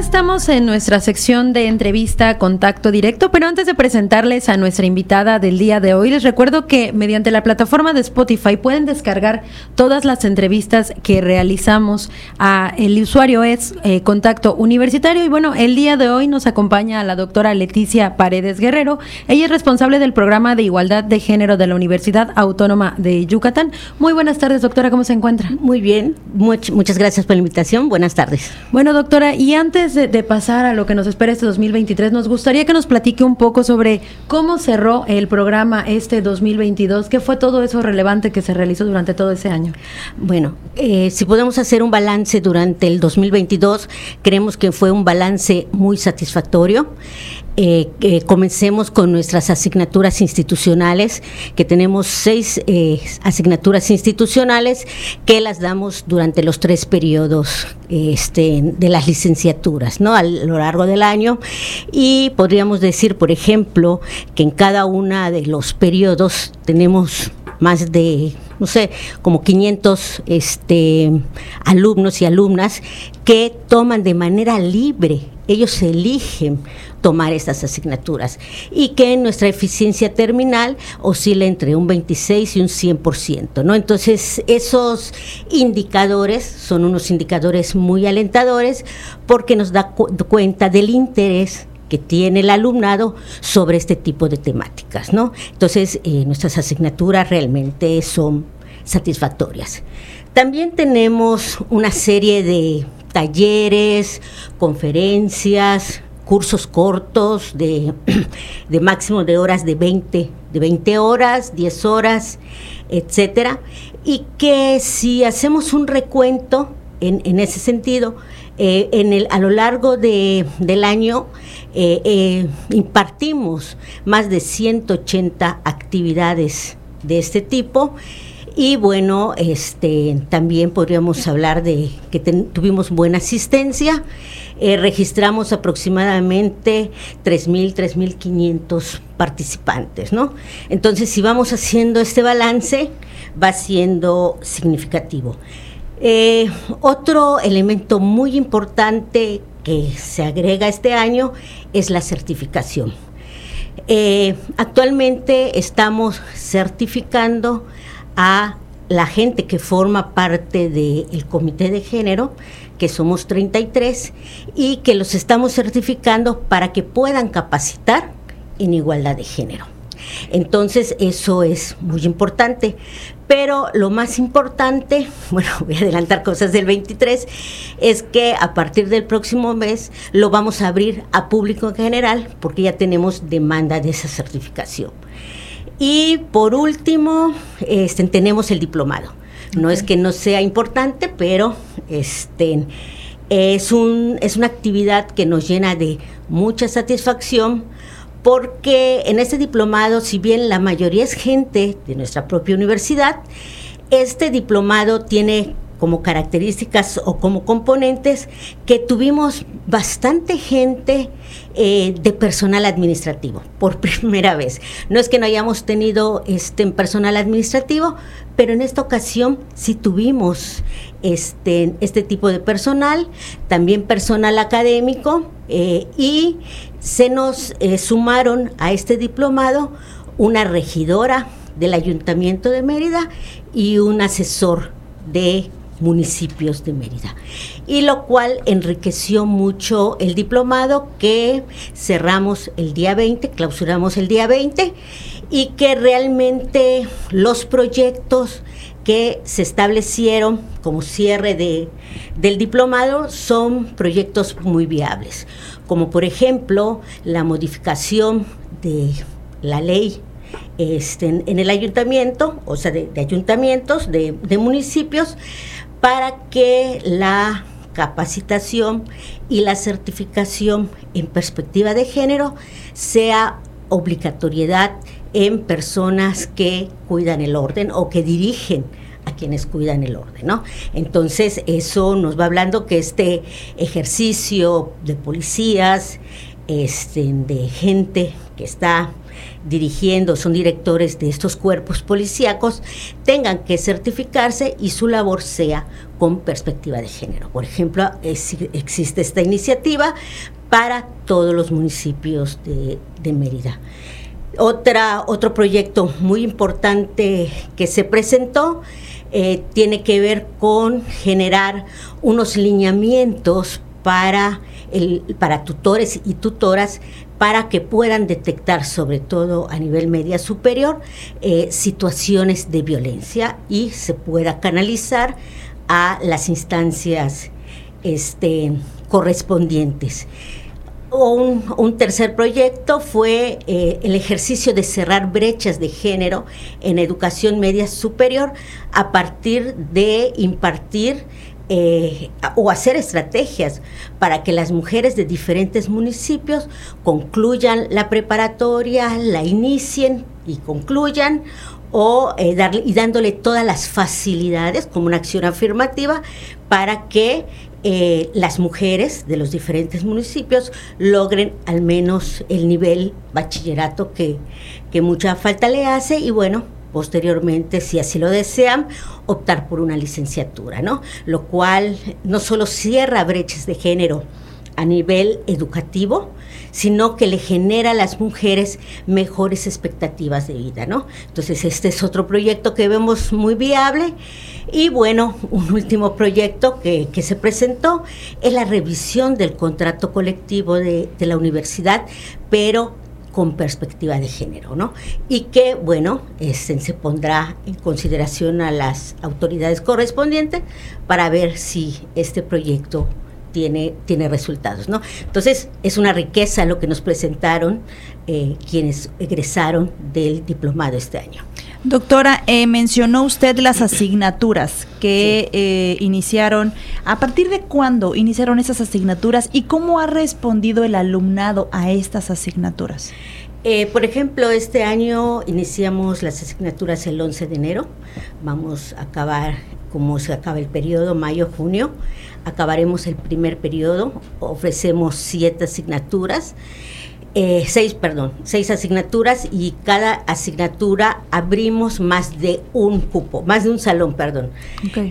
estamos en nuestra sección de entrevista Contacto Directo, pero antes de presentarles a nuestra invitada del día de hoy, les recuerdo que mediante la plataforma de Spotify pueden descargar todas las entrevistas que realizamos. A, el usuario es eh, Contacto Universitario y bueno, el día de hoy nos acompaña la doctora Leticia Paredes Guerrero. Ella es responsable del programa de igualdad de género de la Universidad Autónoma de Yucatán. Muy buenas tardes, doctora, ¿cómo se encuentra? Muy bien, muchas gracias por la invitación. Buenas tardes. Bueno, doctora, y antes de, pasar a lo que nos espera este 2023, nos gustaría que nos platique un poco sobre cómo cerró el programa este 2022, qué fue todo eso relevante que se realizó durante todo ese año. Bueno, eh, si podemos hacer un balance durante el 2022, creemos que fue un balance muy satisfactorio. Eh, comencemos con nuestras asignaturas institucionales, que tenemos seis eh, asignaturas institucionales que las damos durante los tres periodos este, de las licenciaturas, ¿no? A lo largo del año. Y podríamos decir, por ejemplo, que en cada uno de los periodos tenemos más de, no sé, como 500 este, alumnos y alumnas que toman de manera libre, ellos eligen tomar estas asignaturas y que nuestra eficiencia terminal oscila entre un 26 y un 100%, ¿no? Entonces, esos indicadores son unos indicadores muy alentadores porque nos da cuenta del interés que tiene el alumnado sobre este tipo de temáticas, ¿no? Entonces, eh, nuestras asignaturas realmente son satisfactorias. También tenemos una serie de talleres, conferencias, cursos cortos de, de máximo de horas de 20, de 20 horas, 10 horas, etcétera, y que si hacemos un recuento en, en ese sentido, eh, en el, a lo largo de, del año eh, eh, impartimos más de 180 actividades de este tipo y bueno, este, también podríamos hablar de que tuvimos buena asistencia. Registramos aproximadamente 3.000, 3.500 participantes, ¿no? Entonces, si vamos haciendo este balance, va siendo significativo. Eh, otro elemento muy importante que se agrega este año es la certificación. Eh, actualmente estamos certificando a la gente que forma parte del comité de género, que somos 33, y que los estamos certificando para que puedan capacitar en igualdad de género. Entonces, eso es muy importante. Pero lo más importante, bueno, voy a adelantar cosas del 23, es que a partir del próximo mes lo vamos a abrir a público en general porque ya tenemos demanda de esa certificación. Y por último, este, tenemos el diplomado. No es que no sea importante, pero este, es, un, es una actividad que nos llena de mucha satisfacción porque en este diplomado, si bien la mayoría es gente de nuestra propia universidad, este diplomado tiene como características o como componentes que tuvimos bastante gente eh, de personal administrativo por primera vez. No es que no hayamos tenido este personal administrativo, pero en esta ocasión sí tuvimos este, este tipo de personal, también personal académico eh, y se nos eh, sumaron a este diplomado una regidora del Ayuntamiento de Mérida y un asesor de municipios de Mérida. Y lo cual enriqueció mucho el diplomado que cerramos el día 20, clausuramos el día 20 y que realmente los proyectos que se establecieron como cierre de, del diplomado son proyectos muy viables, como por ejemplo la modificación de la ley este, en el ayuntamiento, o sea, de, ayuntamientos, de, de municipios, para que la capacitación y la certificación en perspectiva de género sea obligatoriedad en personas que cuidan el orden o que dirigen a quienes cuidan el orden, ¿no? Entonces, eso nos va hablando que este ejercicio de policías, este, de gente que está dirigiendo, son directores de estos cuerpos policíacos, tengan que certificarse y su labor sea con perspectiva de género. Por ejemplo, existe esta iniciativa para todos los municipios de, Mérida. Otra, otro proyecto muy importante que se presentó eh, tiene que ver con generar unos lineamientos para, el, para tutores y tutoras para que puedan detectar, sobre todo a nivel media superior, eh, situaciones de violencia y se pueda canalizar a las instancias este, correspondientes. Un, un, tercer proyecto fue eh, el ejercicio de cerrar brechas de género en educación media superior a partir de impartir eh, o hacer estrategias para que las mujeres de diferentes municipios concluyan la preparatoria, la inicien y concluyan o eh, y dándole todas las facilidades como una acción afirmativa para que eh, las mujeres de los diferentes municipios logren al menos el nivel bachillerato que, que mucha falta le hace y bueno, posteriormente, si así lo desean, optar por una licenciatura, ¿no? Lo cual no solo cierra brechas de género a nivel educativo, sino que le genera a las mujeres mejores expectativas de vida, ¿no? Entonces, este es otro proyecto que vemos muy viable. Y bueno, un último proyecto que, se presentó es la revisión del contrato colectivo de, de la universidad, pero con perspectiva de género, ¿no? Y que, bueno, este, se pondrá en consideración a las autoridades correspondientes para ver si este proyecto tiene, tiene resultados, ¿no? Entonces, es una riqueza lo que nos presentaron eh, quienes egresaron del diplomado este año. Doctora, eh, mencionó usted las asignaturas que eh, iniciaron. ¿A partir de cuándo iniciaron esas asignaturas y cómo ha respondido el alumnado a estas asignaturas? Eh, por ejemplo, este año iniciamos las asignaturas el 11 de enero. Vamos a acabar, como se acaba el periodo, mayo-junio. Acabaremos el primer periodo. Ofrecemos siete asignaturas. Eh, seis, perdón, seis asignaturas y cada asignatura abrimos más de un cupo, más de un salón, perdón.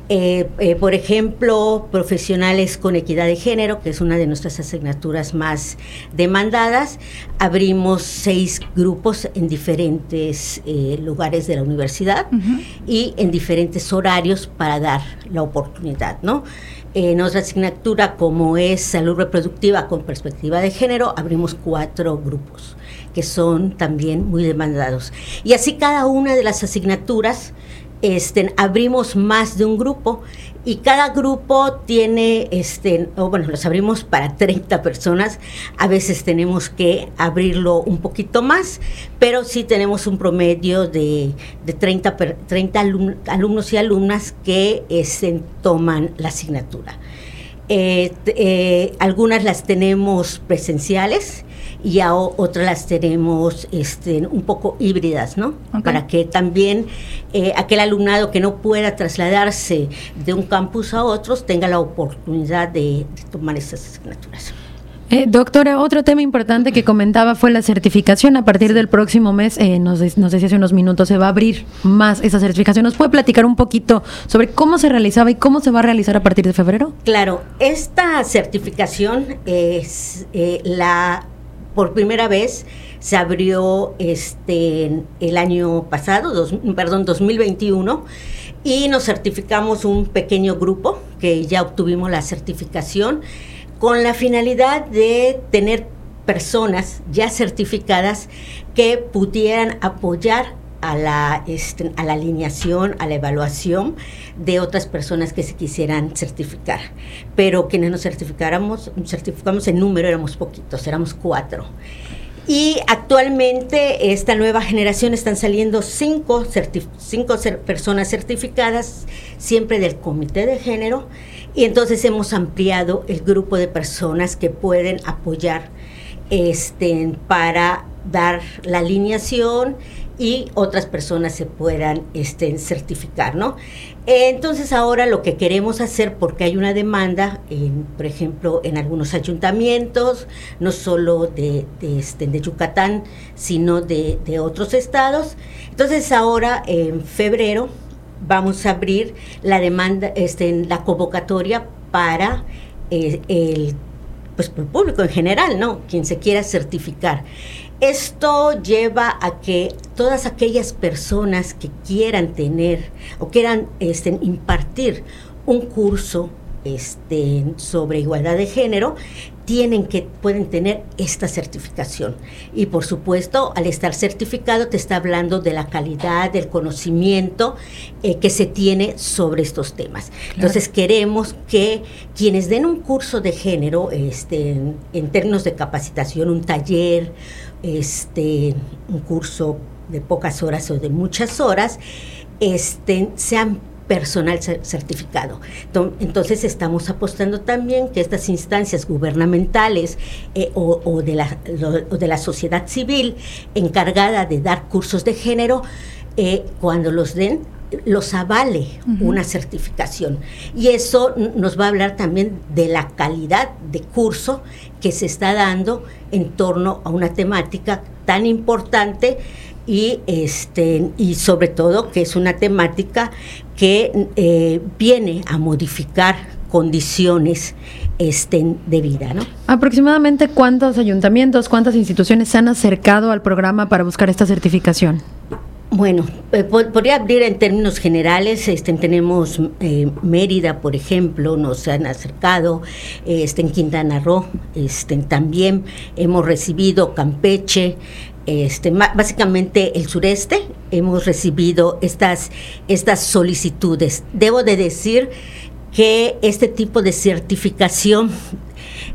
Eh, eh, por ejemplo, profesionales con equidad de género, que es una de nuestras asignaturas más demandadas, abrimos seis grupos en diferentes lugares de la universidad y en diferentes horarios para dar la oportunidad, ¿no? En otra asignatura, como es salud reproductiva con perspectiva de género, abrimos cuatro grupos que son también muy demandados. Y así cada una de las asignaturas este, abrimos más de un grupo y cada grupo tiene, este, o bueno, los abrimos para 30 personas, a veces tenemos que abrirlo un poquito más, pero sí tenemos un promedio de, de 30, 30 alumnos y alumnas que este, toman la asignatura. Eh, eh, algunas las tenemos presenciales y a otras las tenemos este, un poco híbridas, ¿no? Para que también eh, aquel alumnado que no pueda trasladarse de un campus a otros tenga la oportunidad de, tomar esas asignaturas. Eh, doctora, otro tema importante que comentaba fue la certificación. A partir del próximo mes, eh, nos, nos, decía hace unos minutos, se va a abrir más esa certificación. ¿Nos puede platicar un poquito sobre cómo se realizaba y cómo se va a realizar a partir de febrero? Claro, esta certificación es la por primera vez se abrió este el año pasado, perdón, 2021 y nos certificamos un pequeño grupo que ya obtuvimos la certificación con la finalidad de tener personas ya certificadas que pudieran apoyar a la, este, a la alineación, a la evaluación de otras personas que se quisieran certificar. Pero quienes nos certificáramos, certificamos en número, éramos poquitos, éramos cuatro. Y actualmente esta nueva generación están saliendo cinco, cinco personas certificadas, siempre del comité de género, y entonces hemos ampliado el grupo de personas que pueden apoyar este, para dar la alineación y otras personas se puedan este, certificar, ¿no? Entonces ahora lo que queremos hacer, porque hay una demanda, en, por ejemplo, en algunos ayuntamientos, no solo de, este, de Yucatán, sino de, otros estados, entonces ahora en febrero vamos a abrir la demanda, este, la convocatoria para eh, el, pues, el público en general, ¿no? Quien se quiera certificar. Esto lleva a que todas aquellas personas que quieran tener o quieran este, impartir un curso este, sobre igualdad de género, tienen que, pueden tener esta certificación. Y por supuesto, al estar certificado, te está hablando de la calidad, del conocimiento eh, que se tiene sobre estos temas. Entonces, queremos que quienes den un curso de género, este, en, en términos de capacitación, un taller, este, un curso de pocas horas o de muchas horas, este, sean personal certificado. Entonces estamos apostando también que estas instancias gubernamentales eh, o, de la, de la sociedad civil encargada de dar cursos de género, eh, cuando los den, los avale una certificación. Y eso nos va a hablar también de la calidad de curso que se está dando en torno a una temática tan importante y este y sobre todo que es una temática que eh, viene a modificar condiciones este, de vida, ¿no? Aproximadamente cuántos ayuntamientos, cuántas instituciones se han acercado al programa para buscar esta certificación. Bueno, eh, podría abrir en términos generales, este, tenemos eh, Mérida, por ejemplo, nos han acercado, este, en Quintana Roo, este, también hemos recibido Campeche, este, básicamente el sureste, hemos recibido estas, estas solicitudes. Debo de decir que este tipo de certificación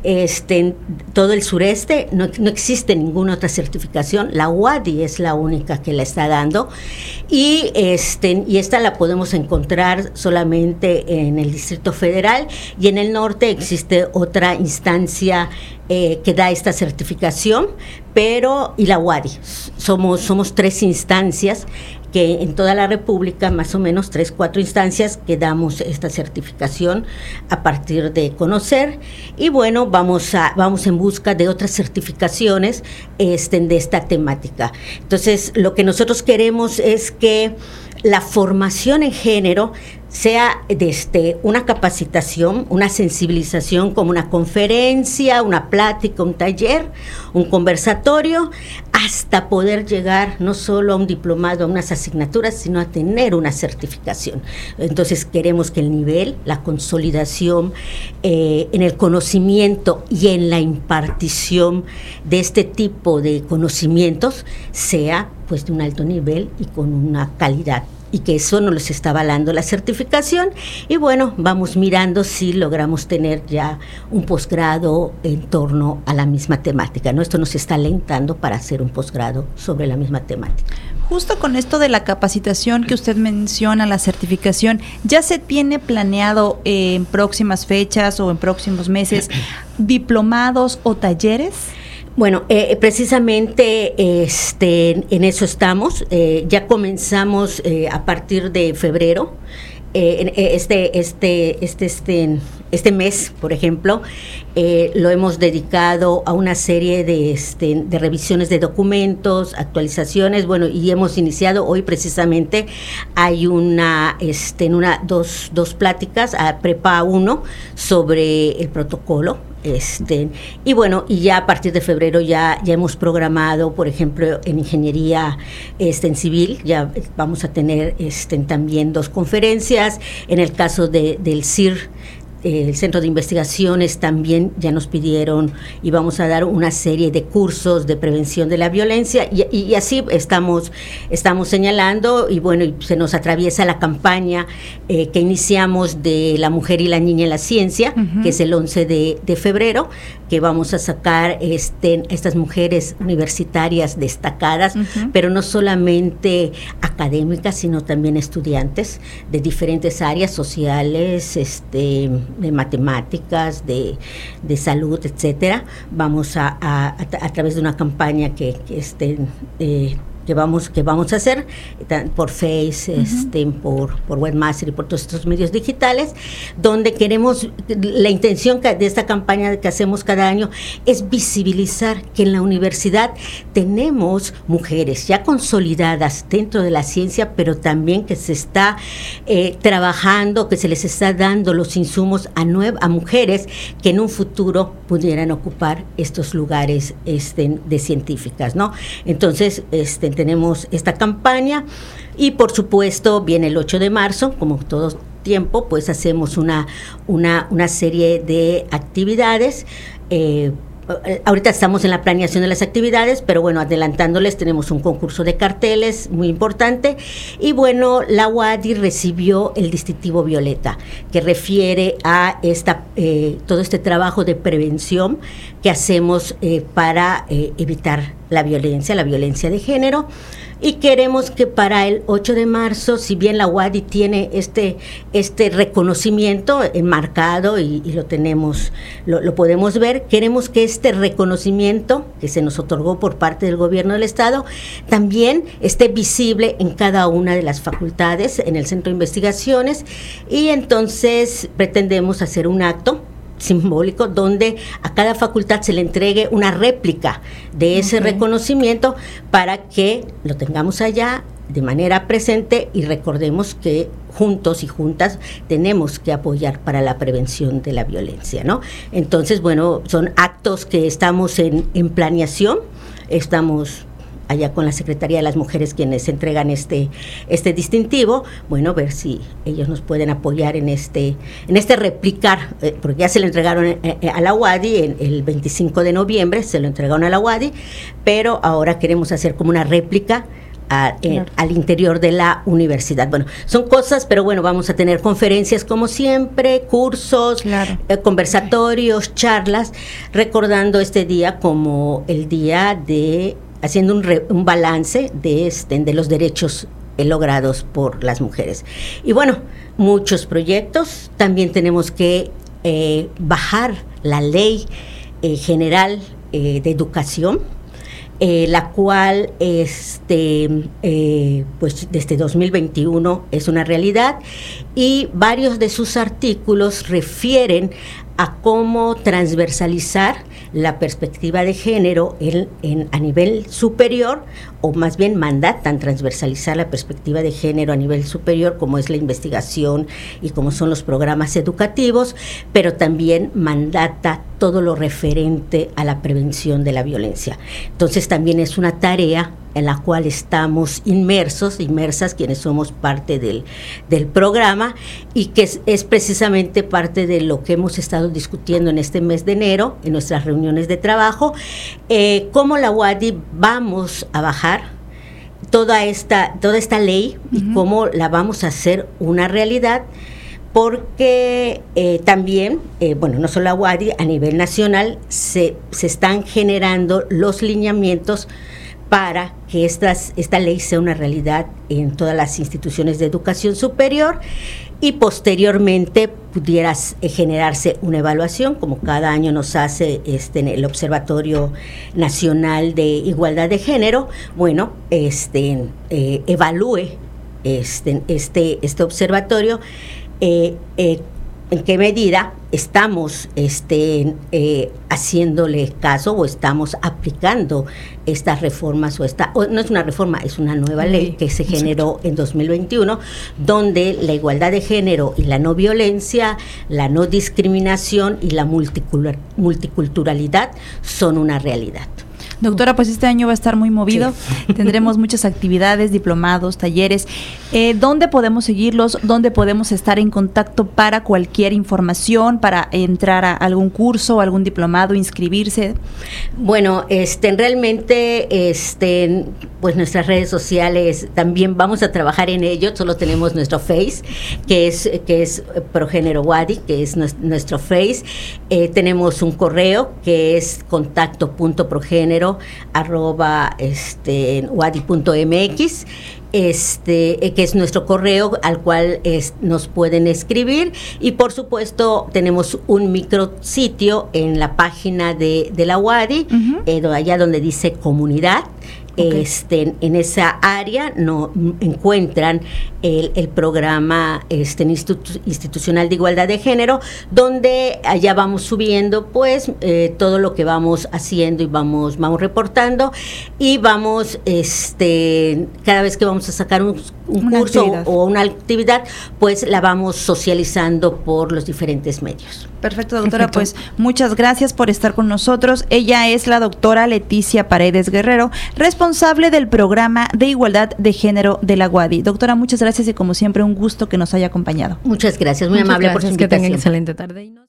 este, en todo el sureste no, existe ninguna otra certificación. La UADI es la única que la está dando y, este, y esta la podemos encontrar solamente en el Distrito Federal y en el norte existe otra instancia eh, que da esta certificación, pero y la UADI. Somos, somos tres instancias que en toda la República, más o menos tres, cuatro instancias que damos esta certificación a partir de conocer. Y bueno, vamos, a, vamos en busca de otras certificaciones este, de esta temática. Entonces, lo que nosotros queremos es que la formación en género sea desde este, una capacitación, una sensibilización como una conferencia, una plática, un taller, un conversatorio, hasta poder llegar no solo a un diplomado, a unas asignaturas, sino a tener una certificación. Entonces queremos que el nivel, la consolidación eh, en el conocimiento y en la impartición de este tipo de conocimientos sea pues de un alto nivel y con una calidad y que eso nos les está avalando la certificación. Y bueno, vamos mirando si logramos tener ya un posgrado en torno a la misma temática. ¿no? Esto nos está alentando para hacer un posgrado sobre la misma temática. Justo con esto de la capacitación que usted menciona, la certificación, ¿ya se tiene planeado en próximas fechas o en próximos meses diplomados o talleres? Bueno, eh, precisamente este, en eso estamos. Eh, ya comenzamos eh, a partir de febrero. este, este, este, este, este mes, por ejemplo, lo hemos dedicado a una serie de, este, de revisiones de documentos, actualizaciones, bueno, y hemos iniciado hoy precisamente, hay una, este, una dos, dos pláticas, a Prepa 1, sobre el protocolo este, y bueno, y ya a partir de febrero ya, ya hemos programado, por ejemplo, en ingeniería este, en civil, ya vamos a tener este, también dos conferencias. En el caso de, del CIR, el Centro de Investigaciones también ya nos pidieron y vamos a dar una serie de cursos de prevención de la violencia y, así estamos, estamos señalando y bueno, se nos atraviesa la campaña eh, que iniciamos de la mujer y la niña en la ciencia, que es el 11 de, de, febrero, que vamos a sacar este, estas mujeres universitarias destacadas, pero no solamente académicas, sino también estudiantes de diferentes áreas sociales, este, de matemáticas, de, salud, etcétera. Vamos a, a, través de una campaña que, que este, eh, que vamos que vamos a hacer por Face, este, por por Webmaster y por todos estos medios digitales, donde queremos la intención de esta campaña que hacemos cada año es visibilizar que en la universidad tenemos mujeres ya consolidadas dentro de la ciencia, pero también que se está eh, trabajando, que se les está dando los insumos a, a mujeres que en un futuro pudieran ocupar estos lugares este, de científicas, ¿no? Entonces, este, tenemos esta campaña y por supuesto viene el 8 de marzo, como todo tiempo, pues hacemos una, una, una serie de actividades. Eh, ahorita estamos en la planeación de las actividades, pero bueno, adelantándoles, tenemos un concurso de carteles muy importante. Y bueno, la UADI recibió el distintivo Violeta, que refiere a esta, eh, todo este trabajo de prevención que hacemos eh, para evitar la violencia, la violencia de género y queremos que para el 8 de marzo, si bien la UADI tiene este, este reconocimiento enmarcado y, lo tenemos, lo, podemos ver, queremos que este reconocimiento que se nos otorgó por parte del gobierno del Estado también esté visible en cada una de las facultades, en el centro de investigaciones. Y entonces pretendemos hacer un acto simbólico donde a cada facultad se le entregue una réplica de ese reconocimiento para que lo tengamos allá de manera presente y recordemos que juntos y juntas tenemos que apoyar para la prevención de la violencia, ¿no? Entonces, bueno, son actos que estamos en, en planeación, estamos allá con la Secretaría de las Mujeres quienes entregan este, este distintivo, bueno, ver si ellos nos pueden apoyar en este, en este replicar, eh, porque ya se lo entregaron eh, eh, a la UADI el, el 25 de noviembre, se lo entregaron a la UADI, pero ahora queremos hacer como una réplica al interior de la universidad. Bueno, son cosas, pero bueno, vamos a tener conferencias como siempre, cursos, conversatorios, charlas, recordando este día como el día de haciendo un, balance de, este, de los derechos logrados por las mujeres. Y bueno, muchos proyectos. También tenemos que eh, bajar la ley eh, general eh, de educación, la cual este, pues desde 2021 es una realidad y varios de sus artículos refieren a cómo transversalizar la perspectiva de género en, a nivel superior, o más bien mandatan transversalizar la perspectiva de género a nivel superior, como es la investigación y como son los programas educativos, pero también mandata todo lo referente a la prevención de la violencia. Entonces también es una tarea en la cual estamos inmersos, inmersas quienes somos parte del, programa y que es, precisamente parte de lo que hemos estado discutiendo en este mes de enero, en nuestras reuniones de trabajo, eh, cómo la UADI vamos a bajar toda esta, toda esta ley y cómo la vamos a hacer una realidad porque eh, también, eh, bueno, no solo la UADI, a nivel nacional se, se están generando los lineamientos para que esta ley sea una realidad en todas las instituciones de educación superior y posteriormente pudiera eh, generarse una evaluación, como cada año nos hace este, el Observatorio Nacional de Igualdad de Género, bueno, este, eh, evalúe este, este, este observatorio eh, en qué medida estamos este, eh, haciéndole caso o estamos aplicando estas reformas o esta, no es una reforma, es una nueva ley que se generó en 2021, donde la igualdad de género y la no violencia, la no discriminación y la multiculturalidad son una realidad. Doctora, pues este año va a estar muy movido. Tendremos muchas actividades, diplomados, talleres. Eh, ¿Dónde podemos seguirlos? ¿Dónde podemos estar en contacto para cualquier información, para entrar a algún curso, algún diplomado, inscribirse? Bueno, este, realmente, este, pues nuestras redes sociales también vamos a trabajar en ello. Solo tenemos nuestro Face, que es, que es Progénero Wadi, que es nuestro Face. Eh, tenemos un correo que es contacto.progénero arroba este, wadi.mx este, eh, que es nuestro correo al cual nos pueden escribir. Y por supuesto tenemos un micrositio en la página de, la UADI, eh, allá donde dice comunidad este, en esa área no encuentran el, el programa este, institucional de igualdad de género, donde allá vamos subiendo pues eh, todo lo que vamos haciendo y vamos, vamos reportando y vamos, este, cada vez que vamos a sacar un, curso o una actividad, pues la vamos socializando por los diferentes medios. Perfecto, doctora. Pues muchas gracias por estar con nosotros. Ella es la doctora Leticia Paredes Guerrero, responsable del programa de igualdad de género de la UADI. Doctora, muchas gracias y como siempre un gusto que nos haya acompañado. Muchas gracias, muy amable por su invitación. Que tengan excelente tarde.